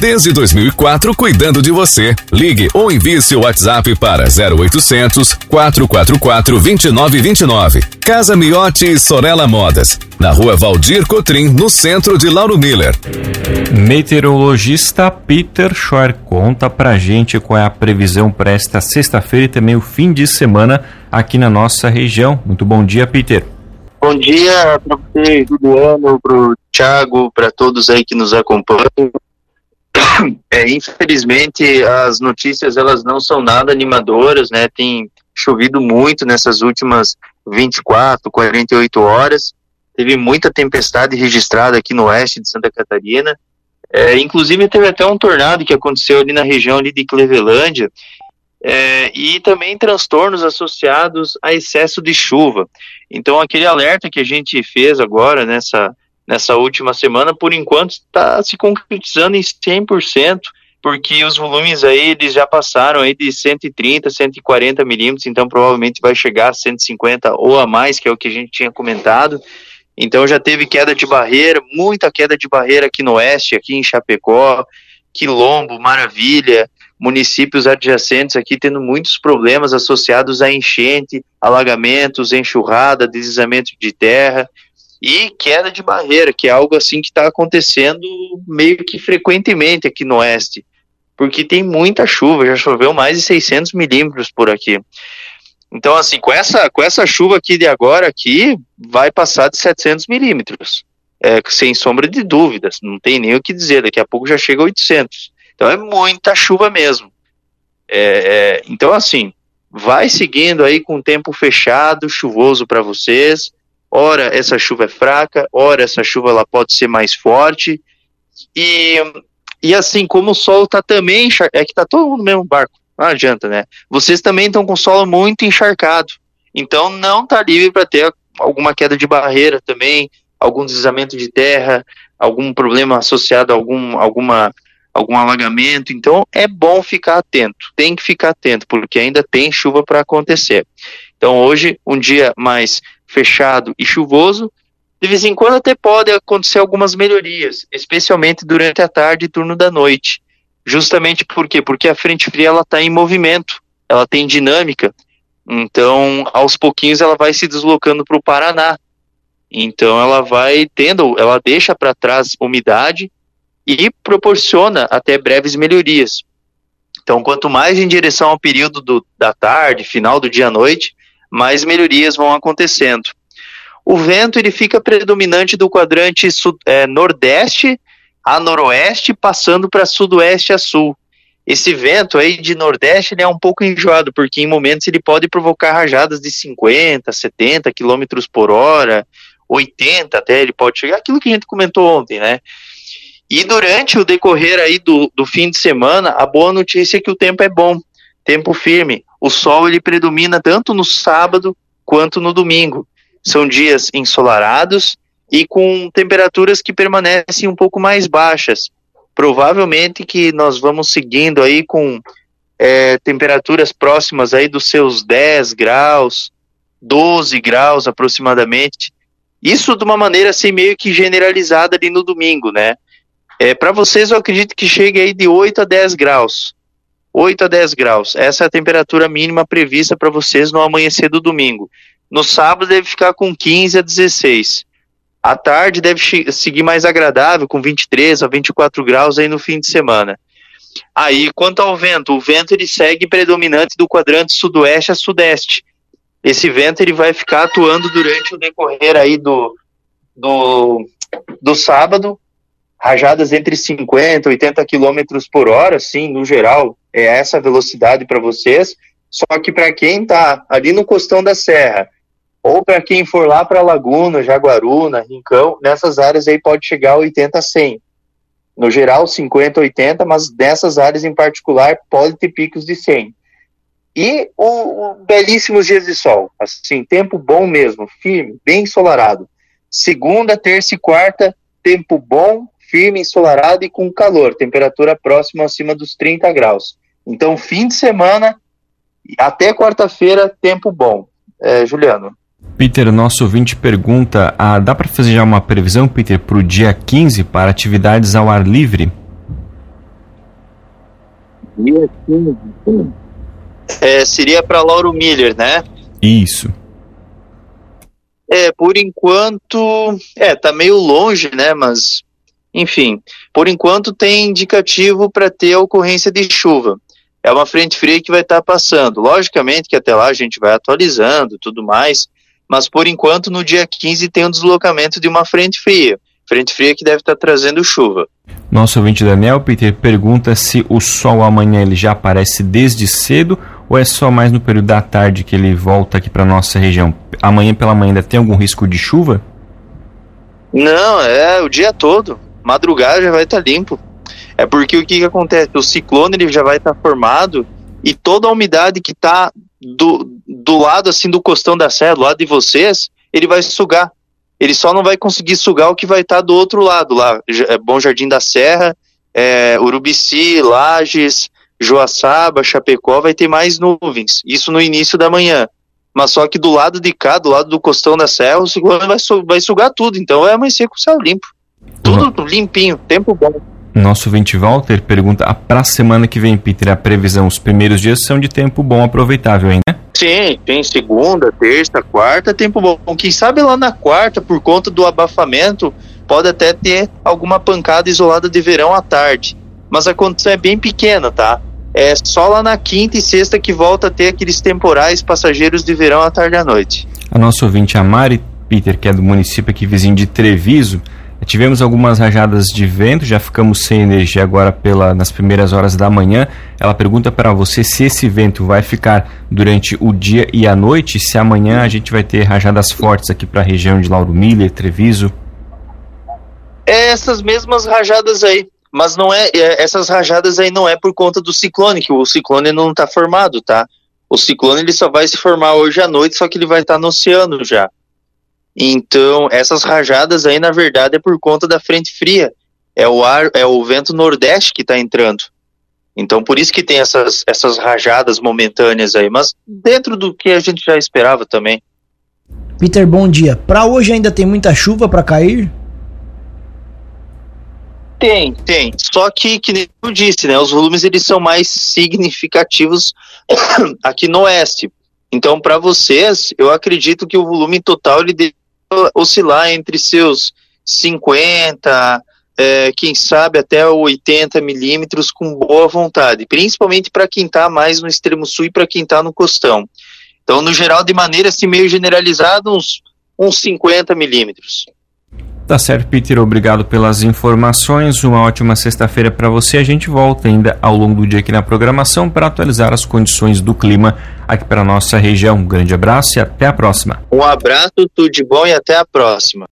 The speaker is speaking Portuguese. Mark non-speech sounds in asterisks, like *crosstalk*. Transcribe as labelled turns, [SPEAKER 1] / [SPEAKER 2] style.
[SPEAKER 1] Desde 2004, cuidando de você. Ligue ou envie seu WhatsApp para 0800 444 2929. Casa Miotti e Sorella Modas. Na rua Valdir Cotrim, no centro de Lauro Miller.
[SPEAKER 2] Meteorologista Peter Schor conta pra gente qual é a previsão para esta sexta-feira e também o fim de semana aqui na nossa região. Muito bom dia, Peter.
[SPEAKER 3] Bom dia para você, Juliano, para o Thiago, para todos aí que nos acompanham. É, infelizmente, as notícias elas não são nada animadoras, né? Tem chovido muito nessas últimas 24, 48 horas. Teve muita tempestade registrada aqui no oeste de Santa Catarina. É, inclusive teve até um tornado que aconteceu ali na região ali de Clevelândia é, e também transtornos associados a excesso de chuva. Então aquele alerta que a gente fez agora nessa nessa última semana, por enquanto está se concretizando em 100%, porque os volumes aí eles já passaram aí de 130, 140 milímetros, então provavelmente vai chegar a 150 ou a mais, que é o que a gente tinha comentado. Então já teve queda de barreira, muita queda de barreira aqui no oeste, aqui em Chapecó, Quilombo, Maravilha, municípios adjacentes aqui tendo muitos problemas associados a enchente, alagamentos, enxurrada, deslizamento de terra e queda de barreira, que é algo assim que está acontecendo meio que frequentemente aqui no oeste, porque tem muita chuva, já choveu mais de 600 milímetros por aqui. Então, assim, com essa, com essa chuva aqui de agora aqui, vai passar de 700 milímetros, é, sem sombra de dúvidas, não tem nem o que dizer, daqui a pouco já chega a 800. Então é muita chuva mesmo. É, é, então, assim, vai seguindo aí com o tempo fechado, chuvoso para vocês, ora essa chuva é fraca, ora essa chuva ela pode ser mais forte. E, e assim, como o solo está também, é que está todo mundo no mesmo barco, não adianta, né? Vocês também estão com o solo muito encharcado, então não está livre para ter alguma queda de barreira também, algum deslizamento de terra, algum problema associado a algum, alguma, algum alagamento. Então é bom ficar atento, tem que ficar atento, porque ainda tem chuva para acontecer. Então hoje, um dia mais fechado e chuvoso, de vez em quando até pode acontecer algumas melhorias, especialmente durante a tarde e turno da noite. Justamente por quê? Porque a frente fria ela está em movimento, ela tem dinâmica. Então, aos pouquinhos ela vai se deslocando para o Paraná. Então, ela vai tendo, ela deixa para trás umidade e proporciona até breves melhorias. Então, quanto mais em direção ao período do, da tarde, final do dia à noite, mais melhorias vão acontecendo. O vento ele fica predominante do quadrante é, nordeste a noroeste, passando para sudoeste a sul. Esse vento aí de nordeste ele é um pouco enjoado, porque em momentos ele pode provocar rajadas de 50, 70 quilômetros por hora, 80 até ele pode chegar, aquilo que a gente comentou ontem, né? E durante o decorrer aí do, do fim de semana, a boa notícia é que o tempo é bom, tempo firme. O sol ele predomina tanto no sábado quanto no domingo. São dias ensolarados e com temperaturas que permanecem um pouco mais baixas. Provavelmente que nós vamos seguindo aí com é, temperaturas próximas aí dos seus 10 graus, 12 graus aproximadamente. Isso de uma maneira assim meio que generalizada ali no domingo, né? É, Para vocês eu acredito que chegue aí de 8 a 10 graus. 8 a 10 graus. Essa é a temperatura mínima prevista para vocês no amanhecer do domingo. No sábado deve ficar com 15 a 16. À tarde deve seguir mais agradável, com 23 a 24 graus aí no fim de semana. Aí, quanto ao vento, o vento ele segue predominante do quadrante sudoeste a sudeste. Esse vento ele vai ficar atuando durante o decorrer aí do, do, do sábado, rajadas entre 50 e 80 quilômetros por hora, sim, no geral, é essa velocidade para vocês. Só que para quem está ali no costão da serra, ou para quem for lá para Laguna, Jaguaruna, Rincão, nessas áreas aí pode chegar a 80 a 100. No geral, 50, 80, mas nessas áreas em particular pode ter picos de 100. E o, o belíssimos dias de sol, assim, tempo bom mesmo, firme, bem ensolarado. Segunda, terça e quarta, tempo bom, firme, ensolarado e com calor, temperatura próxima acima dos 30 graus. Então, fim de semana até quarta-feira, tempo bom. É, Juliano.
[SPEAKER 2] Peter, nosso ouvinte pergunta: ah, dá para fazer já uma previsão, Peter, para o dia 15 para atividades ao ar livre?
[SPEAKER 3] Dia 15. É, seria para Lauro Miller, né?
[SPEAKER 2] Isso.
[SPEAKER 3] É, por enquanto, é, tá meio longe, né, mas enfim, por enquanto tem indicativo para ter a ocorrência de chuva. É uma frente fria que vai estar tá passando. Logicamente que até lá a gente vai atualizando tudo mais, mas por enquanto no dia 15 tem um deslocamento de uma frente fria. Frente fria que deve estar tá trazendo chuva.
[SPEAKER 2] Nosso ouvinte Daniel Peter pergunta se o sol amanhã ele já aparece desde cedo ou é só mais no período da tarde que ele volta aqui para nossa região? Amanhã pela manhã ainda tem algum risco de chuva?
[SPEAKER 3] Não, é o dia todo. Madrugada já vai estar tá limpo. É porque o que, que acontece? O ciclone ele já vai estar tá formado e toda a umidade que está do, do lado assim do costão da serra, do lado de vocês, ele vai sugar. Ele só não vai conseguir sugar o que vai estar tá do outro lado lá. É Bom Jardim da Serra, é, Urubici, Lages, Joaçaba, Chapecó vai ter mais nuvens. Isso no início da manhã. Mas só que do lado de cá, do lado do costão da serra, o ciclone vai, su vai sugar tudo. Então é amanhecer com o céu limpo. Tudo limpinho, tempo bom.
[SPEAKER 2] Nosso vinte Walter pergunta: ah, para a semana que vem, Peter, a previsão, os primeiros dias são de tempo bom, aproveitável, hein? Né?
[SPEAKER 3] Sim, tem segunda, terça, quarta, tempo bom. Quem sabe lá na quarta, por conta do abafamento, pode até ter alguma pancada isolada de verão à tarde. Mas a condição é bem pequena, tá? É só lá na quinta e sexta que volta a ter aqueles temporais passageiros de verão à tarde e à noite.
[SPEAKER 2] A nossa ouvinte, a Mari Peter, que é do município aqui vizinho de Treviso, tivemos algumas rajadas de vento, já ficamos sem energia agora pela, nas primeiras horas da manhã. Ela pergunta para você se esse vento vai ficar durante o dia e a noite, se amanhã a gente vai ter rajadas fortes aqui para a região de Lauro Miller, Treviso.
[SPEAKER 3] É essas mesmas rajadas aí mas não é, é, essas rajadas aí não é por conta do ciclone, que o ciclone não está formado, tá? O ciclone ele só vai se formar hoje à noite, só que ele vai estar tá no oceano já. Então, essas rajadas aí, na verdade, é por conta da frente fria. É o ar, é o vento nordeste que está entrando. Então, por isso que tem essas, essas rajadas momentâneas aí, mas dentro do que a gente já esperava também.
[SPEAKER 4] Peter, bom dia. Para hoje ainda tem muita chuva para cair?
[SPEAKER 3] Tem, tem. Só que, que nem eu disse, né? Os volumes eles são mais significativos *coughs* aqui no oeste. Então, para vocês, eu acredito que o volume total ele deve oscilar entre seus 50, é, quem sabe até 80 milímetros com boa vontade, principalmente para quem está mais no extremo sul e para quem está no costão. Então, no geral, de maneira assim meio generalizada, uns, uns 50 milímetros.
[SPEAKER 2] Tá certo, Peter. Obrigado pelas informações. Uma ótima sexta-feira para você. A gente volta ainda ao longo do dia aqui na programação para atualizar as condições do clima aqui para nossa região. Um grande abraço e até a próxima.
[SPEAKER 3] Um abraço, tudo de bom e até a próxima.